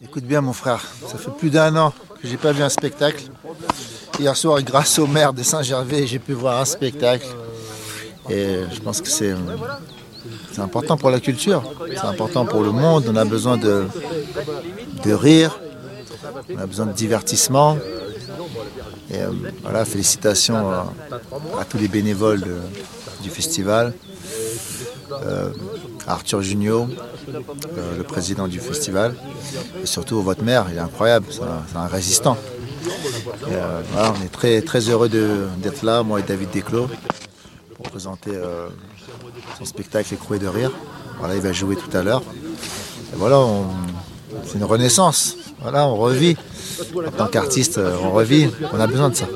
Écoute bien mon frère, ça fait plus d'un an que j'ai pas vu un spectacle. Hier soir, grâce au maire de Saint-Gervais, j'ai pu voir un spectacle. Et je pense que c'est important pour la culture, c'est important pour le monde. On a besoin de, rire, on a besoin de divertissement. Et euh, voilà, félicitations à, à tous les bénévoles du festival, euh, Arthur Junio, euh, le président du festival, et surtout votre maire, il est incroyable, c'est un, résistant. Euh, on est très, très heureux d'être là, moi et David Desclos, pour présenter son spectacle Écroué de rire. Voilà, il va jouer tout à l'heure. Voilà, c'est une renaissance. Voilà, on revit. En tant qu'artiste, on revit. On a besoin de ça.